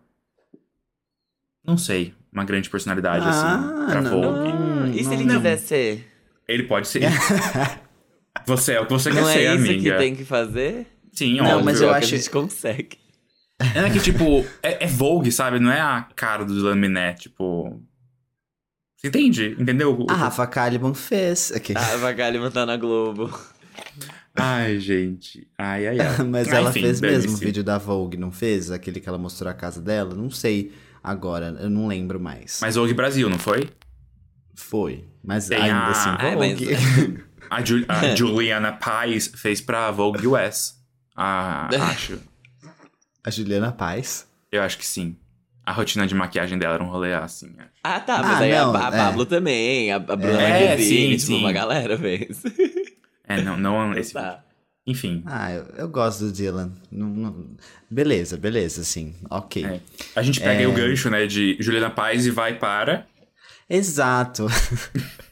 Não sei, uma grande personalidade Ah, assim, pra não. Vogue. Ah, e se ele não. quiser ser? Ele pode ser. você é o que você quer Não ser, é isso que tem que fazer? Sim, Não, óbvio. mas Pior eu que acho- a gente consegue. É que, tipo, é, é Vogue, sabe? Não é a cara do Minette, tipo. Você entende? Entendeu? A Rafa Kalimann fez. Ah, a Galima tá na Globo. Ai, gente. Ai, ai, ai. Mas ela enfim, fez mesmo o vídeo da Vogue, não fez? Aquele que ela mostrou a casa dela? Não sei agora, eu não lembro mais. Mas Vogue Brasil, não foi? Foi. Mas Tem ainda a- assim, Ai, mas- Vogue. A, Ju- a Juliana Paz fez pra Vogue US. Ah, acho. a Juliana Paz. Eu acho que sim. A rotina de maquiagem dela era um rolê assim. acho. Ah, tá, mas Ah, aí não, a, a é. Pablo também, a, a Bruna É, sim, tipo, sim. uma galera fez. É, não, não esse. Tá. Enfim. Ah, eu, eu gosto do Dylan. Não- não- Beleza, beleza, sim. Ok. É. A gente pega aí É. o gancho, né, de Juliana Paz e vai para. Exato.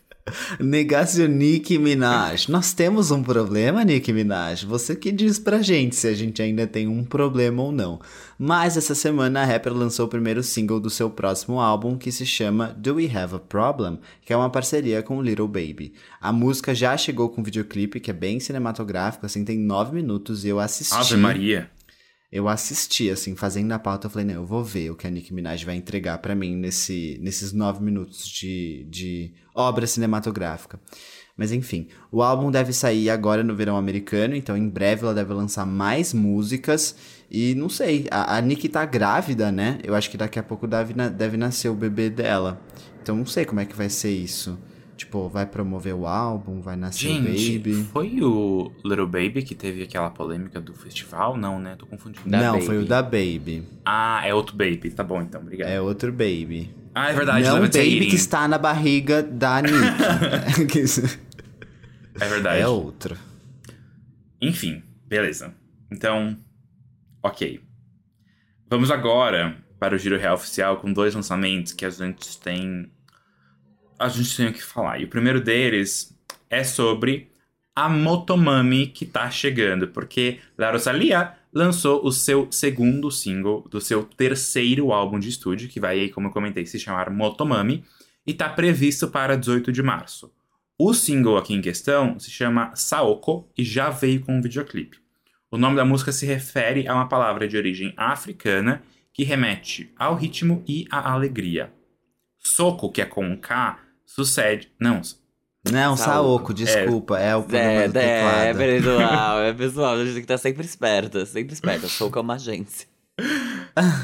Negação Nicki Minaj. Nós temos um problema, Nicki Minaj. Você que diz pra gente se a gente ainda tem um problema ou não. Mas essa semana a rapper lançou o primeiro single do seu próximo álbum, que se chama Do We Have a Problem? Que é uma parceria com Little Baby. A música já chegou com videoclipe, que é bem cinematográfico, assim, tem nove minutos e eu assisti. Ave Maria. Eu assisti, assim, fazendo a pauta, eu falei, não, eu vou ver o que a Nicki Minaj vai entregar pra mim nesse, nesses nove minutos de, de obra cinematográfica. Mas enfim, o álbum deve sair agora no verão americano, então em breve ela deve lançar mais músicas. E não sei, a, a Nicki tá grávida, né? Eu acho que daqui a pouco deve, deve nascer o bebê dela. Então não sei como é que vai ser isso. Tipo, vai promover o álbum, vai nascer o Gente, baby. foi o Little Baby que teve aquela polêmica do festival? Não, né? Tô confundindo. Da não, Baby. foi o da Baby. Ah, é outro Baby. Tá bom, então. Obrigado. É outro Baby. Ah, é verdade. não o baby que está na barriga da Nick. É verdade. é outro. Enfim, beleza. Então, ok. Vamos agora para o Giro Real Oficial com dois lançamentos que a gente tem. A gente tem o que falar. E o primeiro deles é sobre a Motomami que tá chegando, porque La Rosalia lançou o seu segundo single do seu terceiro álbum de estúdio, que vai aí, como eu comentei, se chamar Motomami, e tá previsto para 18 de março. O single aqui em questão se chama Saoko e já veio com um videoclipe. O nome da música se refere a uma palavra de origem africana que remete ao ritmo e à alegria. Soco, que é com K, sucede. Não, Não, Saoko. Saoko, desculpa. É, o problema É, do é, é pessoal, é pessoal, a gente tem que estar sempre esperta, sempre esperta. Sou como uma agência.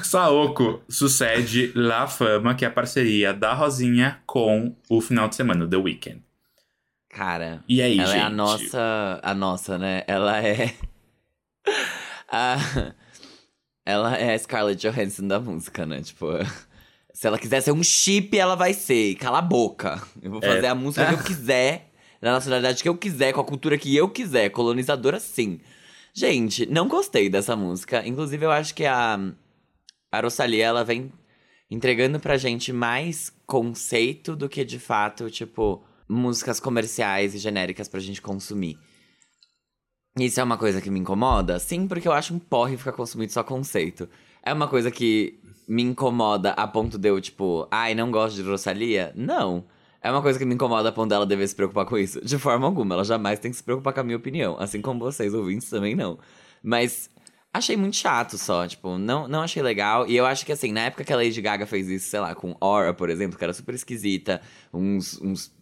Saoko sucede La Fama, que é a parceria da Rosinha com o final de semana, The Weeknd. Cara, E aí, ela gente? é a nossa, a nossa, né? Ela é a, ela é a Scarlett Johansson da música, né? Tipo, se ela quiser ser um chip, ela vai ser. Cala a boca. Eu vou É. fazer a música que eu quiser, na nacionalidade que eu quiser, com a cultura que eu quiser, colonizadora sim. Gente, não gostei dessa música. Inclusive, eu acho que a a Rosalia, ela vem entregando pra gente mais conceito do que de fato, tipo, músicas comerciais e genéricas pra gente consumir. Isso é uma coisa que me incomoda? Sim, porque eu acho um porre ficar consumindo só conceito. É uma coisa que me incomoda a ponto de eu, tipo, ai, não gosto de Rosalia? Não. É uma coisa que me incomoda a ponto dela dever se preocupar com isso. De forma alguma, ela jamais tem que se preocupar com a minha opinião. Assim como vocês, ouvintes, também não. Mas achei muito chato só, tipo, não, não achei legal. E eu acho que, assim, na época que a Lady Gaga fez isso, sei lá, com Aura, por exemplo, que era super esquisita, uns, uns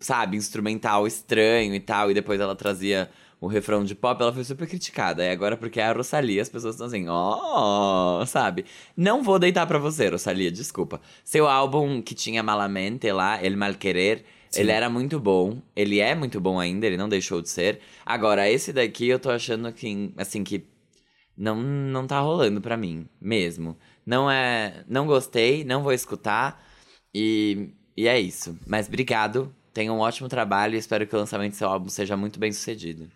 sabe, instrumental estranho e tal, e depois ela trazia o refrão de pop, ela foi super criticada. E agora, porque é a Rosalia, as pessoas estão assim, ó, sabe? Não vou deitar pra você, Rosalia, desculpa. Seu álbum que tinha Malamente lá, El Mal Querer, ele era muito bom. Ele é muito bom ainda, ele não deixou de ser. Agora, esse daqui eu tô achando que, assim, que não, não tá rolando pra mim, mesmo. Não é. Não gostei, não vou escutar. E, e é isso. Mas obrigado tenha um ótimo trabalho e espero que o lançamento do seu álbum seja muito bem sucedido.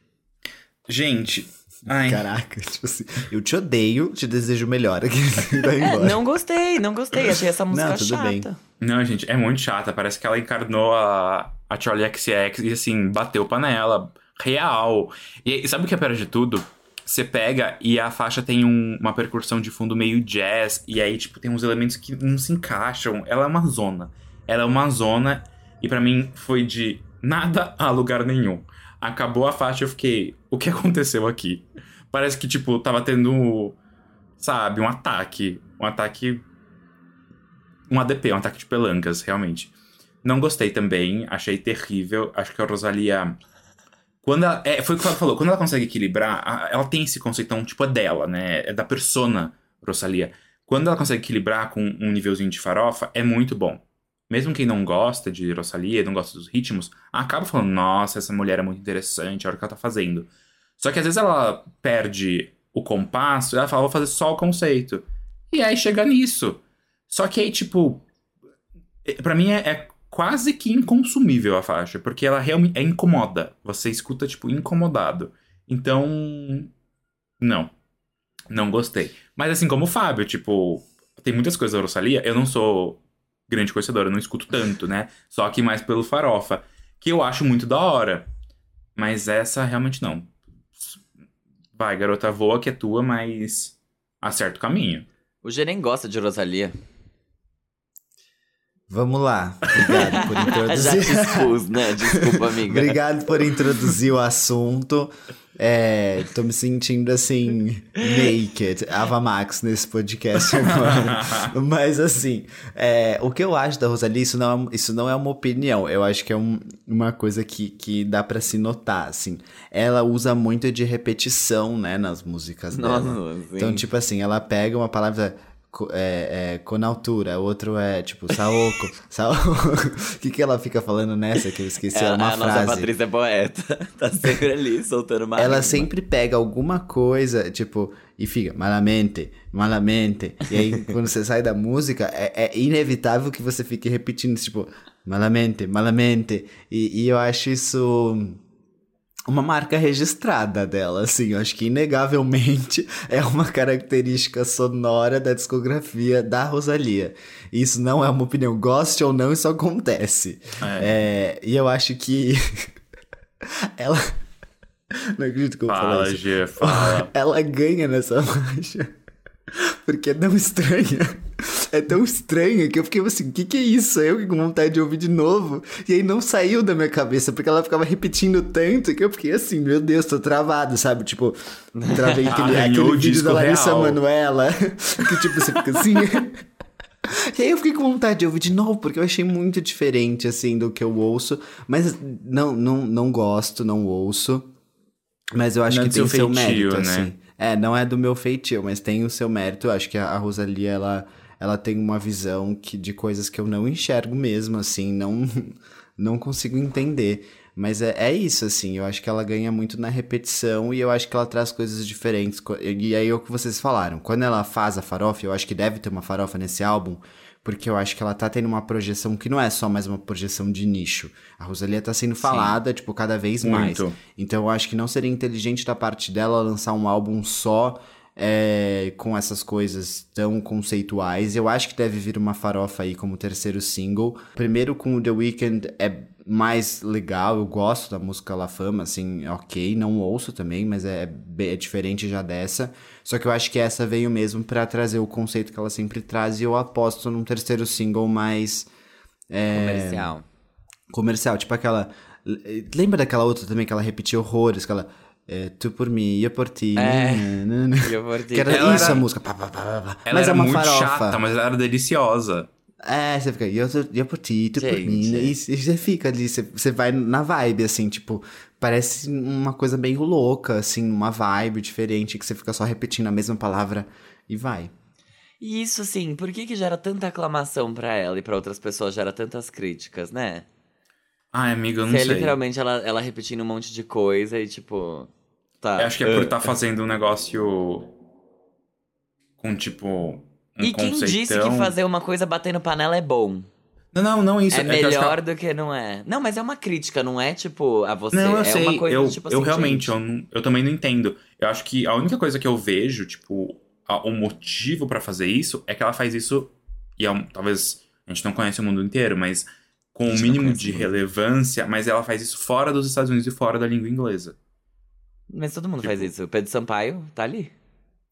Gente, ai, Caraca, tipo assim, eu te odeio, te desejo melhor embora. Não gostei, não gostei. Achei essa música Não, tudo chata. bem. Não, gente, é muito chata. Parece que ela encarnou a, a Charlie XX e, assim, bateu panela. Real. E sabe o que é pior de tudo? Você pega e a faixa tem um- uma percussão de fundo meio jazz. E aí, tipo, tem uns elementos que não se encaixam. Ela é uma zona. Ela é uma zona. E pra mim foi de nada a lugar nenhum. Acabou a faixa e eu fiquei. O que aconteceu aqui? Parece que, tipo, tava tendo. Sabe, um ataque. Um ataque um ADP, um ataque de pelancas, realmente. Não gostei também, achei terrível. Acho que a Rosalia. Quando ela, é, foi o que ela falou, quando ela consegue equilibrar, ela tem esse conceitão, tipo, é dela, né? É da persona Rosalia. Quando ela consegue equilibrar com um nívelzinho de farofa, é muito bom. Mesmo quem não gosta de Rosalia, não gosta dos ritmos, acaba falando, nossa, essa mulher é muito interessante, olha o que ela tá fazendo. Só que às vezes ela perde o compasso, ela fala, vou fazer só o conceito. E aí chega nisso. Só que aí, tipo, é- pra mim é, é quase que inconsumível a faixa, porque ela realmente é incomoda. Você escuta, tipo, incomodado. Então, não. Não gostei. Mas assim como o Fábio, tipo, tem muitas coisas da Rosalia, eu não sou grande conhecedor, eu não escuto tanto, né? Só que mais pelo farofa, que eu acho muito da hora. Mas essa realmente não. Vai, garota, voa que é tua, mas acerta o caminho. O G nem gosta de Rosalia. Vamos lá. Obrigado por Já te introduzir. expus, né? Desculpa, amiga. Obrigado por introduzir o assunto. É, tô me sentindo assim, naked, Ava Max nesse podcast agora. Mas assim, é, o que eu acho da Rosalie, isso não é, isso não é uma opinião. Eu acho que é um- uma coisa que, que dá pra se notar, assim. Ela usa muito de repetição, né, nas músicas dela. Nossa. Então, tipo assim, ela pega uma palavra é, é, com altura, o outro é tipo Saoko. Saoko. O que, que ela fica falando nessa que eu esqueci? É, Ela- uma a nossa frase. Patrícia é poeta. Tá sempre ali, soltando uma Ela rima. sempre pega alguma coisa, tipo, e fica malamente, malamente. E aí, quando você sai da música, é, é inevitável que você fique repetindo, tipo, malamente, malamente. E, e eu acho isso uma marca registrada dela, assim. Eu acho que, inegavelmente, é uma característica sonora da discografia da Rosalia. Isso não é uma opinião, goste ou não, isso acontece. É, e eu acho que ela. Não acredito que eu vou falar Fala, isso. G, fala. Ela ganha nessa faixa. Porque é tão estranha. É tão estranha que eu fiquei assim, o que, que é isso? Eu fiquei com vontade de ouvir de novo. E aí não saiu da minha cabeça, porque ela ficava repetindo tanto que eu fiquei assim, meu Deus, tô travado, sabe? Tipo, travei aquele, aquele vídeo da Larissa real. Manoela. Que tipo, você fica assim. E aí eu fiquei com vontade de ouvir de novo, porque eu achei muito diferente, assim, do que eu ouço. Mas não, não, não gosto, não ouço. Mas eu acho Não é que tem seu feitio, mérito, né? assim. É, não é do meu feitio, mas tem o seu mérito. Eu acho que a Rosalia, ela, ela tem uma visão que, de coisas que eu não enxergo mesmo, assim, não, não consigo entender. Mas é, é isso, assim, eu acho que ela ganha muito na repetição e eu acho que ela traz coisas diferentes. E aí é o que vocês falaram. Quando ela faz a farofa, eu acho que deve ter uma farofa nesse álbum, porque eu acho que ela tá tendo uma projeção que não é só mais uma projeção de nicho. A Rosalia tá sendo falada, tipo, cada vez mais. Muito. Então eu acho que não seria inteligente da parte dela lançar um álbum só é, com essas coisas tão conceituais. Eu acho que deve vir uma farofa aí como terceiro single. Primeiro com o The Weeknd é mais legal, eu gosto da música La Fama, assim, ok, não ouço também, mas é, be- é diferente já dessa. Só que eu acho que essa veio mesmo pra trazer o conceito que ela sempre traz e eu aposto num terceiro single mais Comercial. comercial, tipo aquela. Lembra daquela outra também que ela repetia horrores, aquela. É, tu por mim, eu por ti. É. nanana. Eu vou te- Que era Ela isso era- a música. pá, pá, pá, pá. Ela mas era é uma muito farofa. chata, mas ela era deliciosa. É, você fica, eu, eu por ti, tu por mim. E, e você fica ali, você, você vai na vibe, assim, tipo, parece uma coisa meio louca, assim, uma vibe diferente, que você fica só repetindo a mesma palavra e vai. E isso, assim, por que que gera tanta aclamação pra ela e pra outras pessoas gera tantas críticas, né? Ai, amiga, eu não Se é sei. literalmente ela, ela repetindo um monte de coisa e, tipo... Tá. Eu acho que é por estar fazendo um negócio com, tipo, um e quem disse que fazer uma coisa batendo panela é bom? Não, não, não isso. é que eu que melhor ela- do que não é. Não, mas é uma crítica, não é tipo a você. Não, eu é sei. uma coisa eu, tipo eu assim, realmente, gente, eu, não- eu também não entendo. Eu acho que a única coisa que eu vejo, tipo, a- o motivo pra fazer isso é que ela faz isso. E é um- talvez a gente não conhece o mundo inteiro, mas com o não mínimo de relevância, mas ela faz isso fora dos Estados Unidos e fora da língua inglesa. Mas todo mundo tipo- faz isso. O Pedro Sampaio tá ali.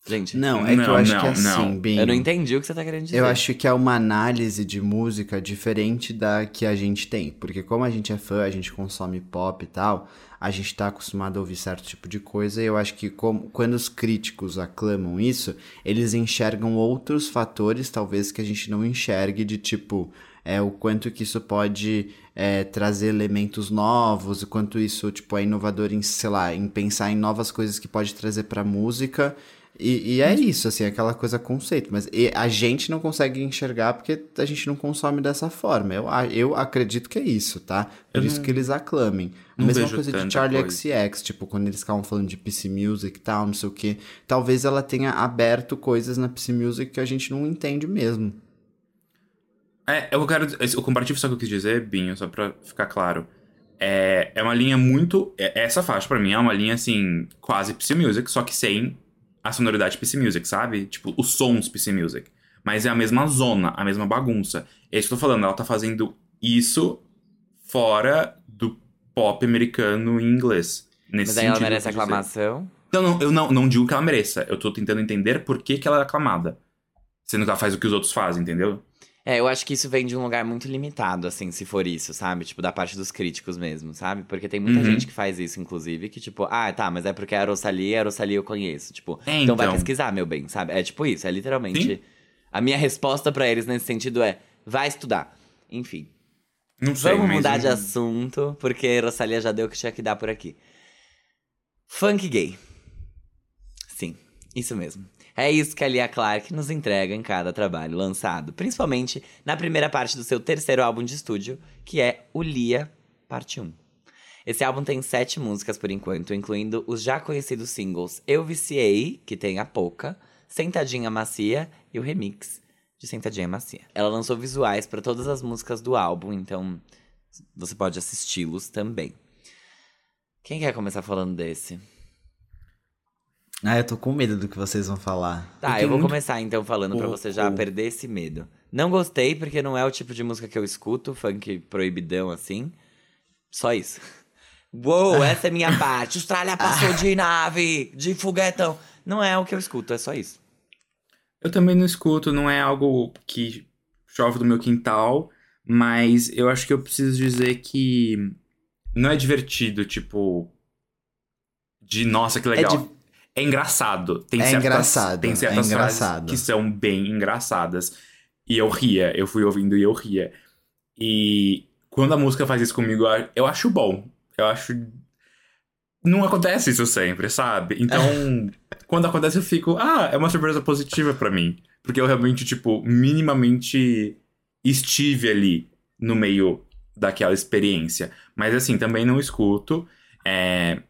Gente, Não, é que eu Não, acho não, que é assim, não. Eu não entendi o que você tá querendo dizer. Eu acho que é uma análise de música diferente da que a gente tem. Porque como a gente é fã, a gente consome pop e tal, a gente tá acostumado a ouvir certo tipo de coisa. E eu acho que como, quando os críticos aclamam isso, eles enxergam outros fatores, talvez, que a gente não enxergue, de tipo. É, o quanto que isso pode é, trazer elementos novos, o quanto isso tipo, é inovador em, sei lá, em pensar em novas coisas que pode trazer pra música. E, e é isso, assim, aquela coisa conceito. Mas a gente não consegue enxergar porque a gente não consome dessa forma. Eu, eu acredito que é isso, tá? Por Eu isso não- que eles aclamem. A mesma coisa de Charlie coisa. XCX, tipo, quando eles ficavam falando de PC Music e tal, não sei o quê. Talvez ela tenha aberto coisas na PC Music que a gente não entende mesmo. É, eu quero. O comparativo só que eu quis dizer, Binho, só pra ficar claro. É, é uma linha muito. é- Essa faixa, pra mim, é uma linha assim, quase PC Music, só que sem a sonoridade PC Music, sabe? Tipo, os sons PC Music. Mas é a mesma zona, a mesma bagunça. É isso que eu tô falando, ela tá fazendo isso fora do pop americano em inglês. Nesse Mas aí ela merece aclamação. Não, não, eu não, não digo que ela mereça. Eu tô tentando entender por que, que ela é aclamada. Sendo que ela faz o que os outros fazem, entendeu? É, eu acho que isso vem de um lugar muito limitado, assim, se for isso, sabe? Tipo, da parte dos críticos mesmo, sabe? Porque tem muita Uhum. gente que faz isso, inclusive, que tipo, ah, tá, mas é porque a Rosalie, a Rosalie eu conheço. Tipo, É, então vai então. pesquisar, meu bem, sabe? É tipo isso, é literalmente. Sim. A minha resposta pra eles nesse sentido é: vai estudar. Enfim. Não sei, Vamos mudar de assunto, porque Rosalia já deu o que tinha que dar por aqui. Funk gay. Sim, isso mesmo. É isso que a Lia Clark nos entrega em cada trabalho lançado, principalmente na primeira parte do seu terceiro álbum de estúdio, que é o Lia Parte 1. Esse álbum tem sete músicas por enquanto, incluindo os já conhecidos singles Eu Viciei, que tem a Pouca, Sentadinha Macia e o remix de Sentadinha Macia. Ela lançou visuais para todas as músicas do álbum, então você pode assisti-los também. Quem quer começar falando desse? Ah, eu tô com medo do que vocês vão falar. Tá, eu, vou muito começar então falando pra você já perder esse medo. Não gostei porque não é o tipo de música que eu escuto, funk proibidão assim. Só isso. Uou, essa é minha parte. Austrália passou de nave, de foguetão. Não é o que eu escuto, é só isso. Eu também não escuto, não é algo que chove do meu quintal, mas eu acho que eu preciso dizer que não é divertido, tipo. De nossa, que legal. de- É engraçado. Tem É certas, engraçado, Tem é certas frases engraçado. que são bem engraçadas. E eu ria, eu fui ouvindo e eu ria. E quando a música faz isso comigo, eu- acho bom. Eu acho. Não acontece isso sempre, sabe? Então, quando acontece, eu fico, ah, é uma surpresa positiva pra mim. Porque eu realmente, tipo, minimamente estive ali no meio daquela experiência. Mas assim, também não escuto. É,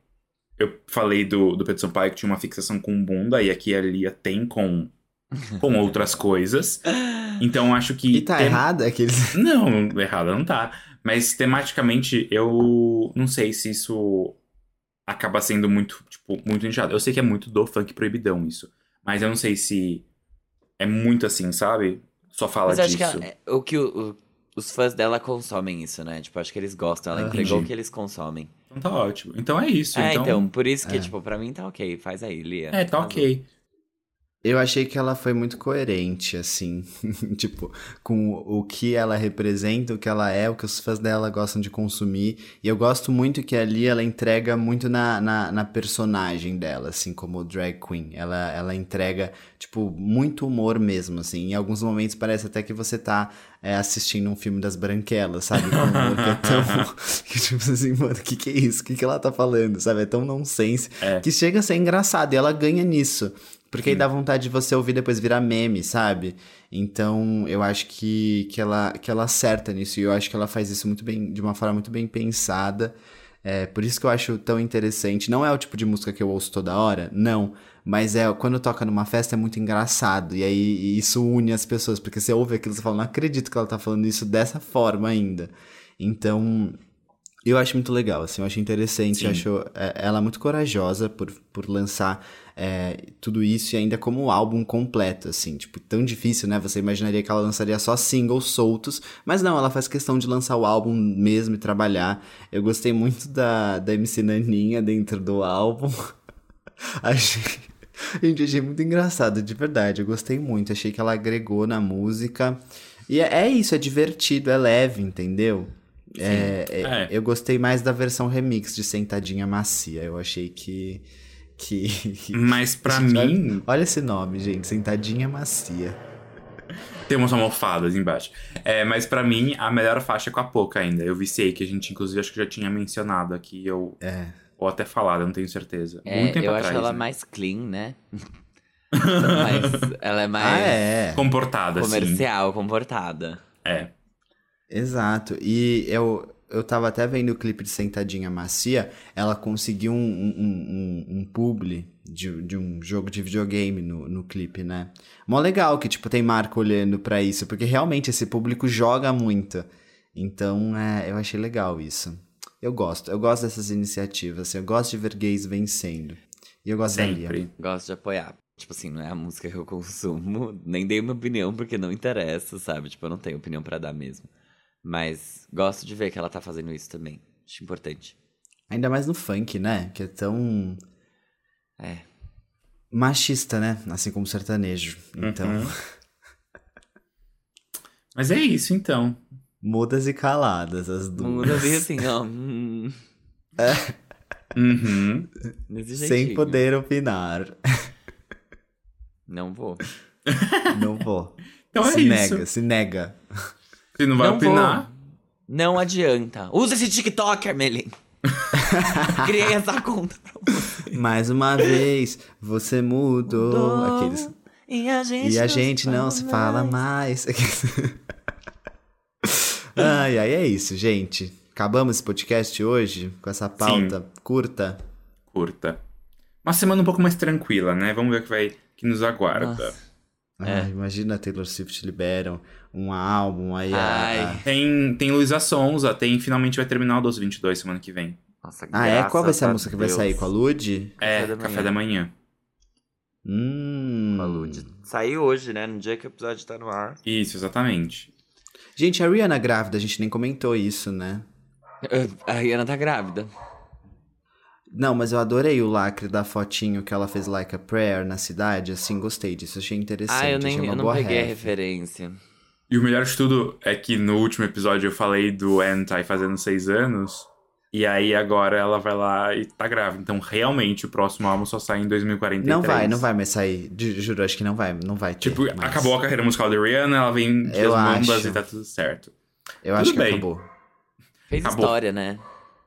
Eu falei do, do Pedro Sampaio que tinha uma fixação com bunda, e aqui a Lia tem com, com outras coisas. Então acho que. E tá tem- errado aqueles. não, errada não tá. Mas tematicamente, eu não sei se isso acaba sendo muito, tipo, muito nichado. Eu sei que é muito do funk proibidão isso. Mas eu não sei se é muito assim, sabe? Só fala Mas disso. que é- o que o- o- os fãs dela consomem isso, né? Tipo, acho que eles gostam. Ela Ah, entregou o que eles consomem. Então tá ótimo. Então é isso. é, então, então, por isso que, é. tipo, pra mim tá ok. Faz aí, Lia. É, tá ok. Eu achei que ela foi muito coerente, assim. tipo, com o que ela representa, o que ela é, o que os fãs dela gostam de consumir. E eu gosto muito que ali ela entrega muito na, na, na personagem dela, assim, como drag queen. Ela, ela entrega, tipo, muito humor mesmo, assim. Em alguns momentos parece até que você tá é, assistindo um filme das branquelas, sabe? Com um humor que é tão. que, tipo assim, mano, o que, que é isso? O que, que ela tá falando, sabe? É tão nonsense. É. Que chega a ser engraçado e ela ganha nisso. Porque aí dá vontade de você ouvir depois virar meme, sabe? Então, eu acho que, que, ela, que ela acerta nisso. E eu acho que ela faz isso muito bem, de uma forma muito bem pensada. É, por isso que eu acho tão interessante. Não é o tipo de música que eu ouço toda hora, não. Mas é quando toca numa festa é muito engraçado. E aí isso une as pessoas, porque você ouve aquilo e você fala, não acredito que ela tá falando isso dessa forma ainda. Então, eu acho muito legal, assim, eu acho interessante, Sim. acho é, ela muito corajosa por, por lançar é, tudo isso e ainda como álbum completo, assim, tipo, tão difícil, né? Você imaginaria que ela lançaria só singles soltos, mas não, ela faz questão de lançar o álbum mesmo e trabalhar. Eu gostei muito da, da MC Naninha dentro do álbum. achei. Gente, achei muito engraçado, de verdade. Eu gostei muito. Achei que ela agregou na música. E é, é isso, é divertido, é leve, entendeu? É, é- É. Eu gostei mais da versão remix de Sentadinha Macia. Eu achei que. que... Mas pra Gente, mim, Olha esse nome, gente. Sentadinha Macia. tem umas almofadas embaixo. É, mas pra mim, a melhor faixa é com a Poca ainda. Eu viciei, que a gente, inclusive, acho que já tinha mencionado aqui. Eu, É. ou até falado, eu não tenho certeza. É, Muito tempo eu atrás. acho ela né? mais clean, né? Mas ela é mais Ah, é. Comportada, assim. comercial, comportada. É. Exato. E eu, eu tava até vendo o clipe de Sentadinha Macia, ela conseguiu um, um, um, um publi de, de um jogo de videogame no, no clipe, né? Mó legal que, tipo, tem marca olhando pra isso, porque realmente esse público joga muito. Então, é, eu achei legal isso. Eu gosto, eu gosto dessas iniciativas, assim, eu gosto de ver gays vencendo. E eu gosto da Lia. Sempre. Gosto de apoiar. Tipo assim, não é a música que eu consumo. Nem dei uma opinião porque não interessa, sabe? Tipo, eu não tenho opinião pra dar mesmo. Mas gosto de ver que ela tá fazendo isso também. Acho importante. Ainda mais no funk, né? Que é tão É. machista, né? Assim como o sertanejo. Então, Uhum. Mas é isso, então. mudas e caladas as duas. Muda bem assim, ó. hum, Uhum. Desse Sem poder opinar. Não vou. Não vou. Então é se isso. nega, se nega. Se não vai não opinar. vou. Não adianta. Usa esse TikTok, Armelin. Criei essa conta pra você. Mais uma vez, você mudou. Aqueles. E a gente, E a gente não se fala mais. ai, ai, é isso, gente. Acabamos esse podcast hoje com essa pauta curta. Curta. Uma semana um pouco mais tranquila, né? Vamos ver o que vai que nos aguarda. Nossa. Ah, imagina a Taylor Swift liberam um álbum aí. a- Ai. a- Tem, tem Luísa Sonza, tem Finalmente vai terminar o 1222 semana que vem. Nossa, Ah, é? Qual vai ser a música que vai Deus. sair com a Lud? É, Café da Café da Manhã. Hum. Com a Lud. Saiu hoje, né? No dia que o episódio tá no ar. Isso, exatamente. Gente, a Rihanna grávida, a gente nem comentou isso, né? A Rihanna tá grávida. Não, mas eu adorei o lacre da fotinho que ela fez Like a Prayer na cidade, assim, gostei disso, achei interessante. Ah, eu, achei nem, uma eu não peguei a ref. referência. E o melhor de tudo é que no último episódio eu falei do Anti fazendo seis anos. E aí agora ela vai lá e tá grávida. Então realmente o próximo álbum só sai em 2043. Não vai, não vai mais sair, ju- juro, acho que não vai, não vai ter. Tipo, mas acabou a carreira musical da Rihanna, ela vem de bombas acho. e tá tudo certo. Eu tudo acho que bem. acabou, Fez Acabou. história, né?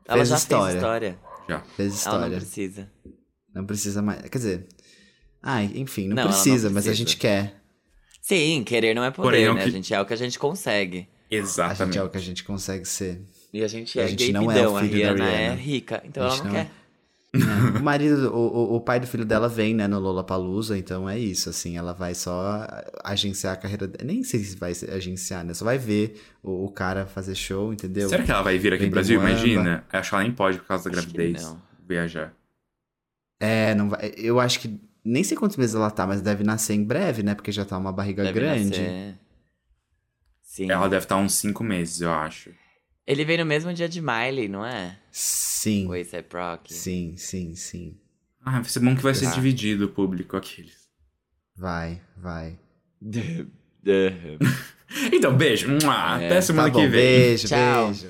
Ela Fez já história. fez história. Já. fez Ela história. não precisa. Não precisa mais, quer dizer... Ai, enfim, não, Não, ela não precisa, mas a precisa. gente quer. Sim, querer não é poder, Porém, é né? que- A gente é o que a gente consegue. A Exatamente. gente é o que a gente consegue ser. E a gente E a é gente gay não é o a filho da Rihanna é Rihanna. rica, então A ela gente não não é. quer. É, o marido, o, o, pai do filho dela vem, né, no Lollapalooza, então é isso, assim, ela vai só agenciar a carreira dela. Nem sei se vai agenciar, né? Só vai ver o, o cara fazer show, entendeu? Será que ela vai vir aqui no Brasil? Imagina. Eu acho que ela nem pode por causa da Acho gravidez. não. Viajar. É, não vai. Eu acho que. Nem sei quantos meses ela tá, mas deve nascer em breve, né? Porque já tá uma barriga Deve grande. nascer. Sim. Ela deve estar uns cinco meses, eu acho. Ele veio no mesmo dia de Miley, não é? Sim. O A$AP Rocky. Sim, sim, sim. Ah, vai ser bom que vai ser Ah. dividido o público aqueles. Vai, vai. Então, beijo. É, Até semana tá bom, que vem. Beijo, Tchau. beijo.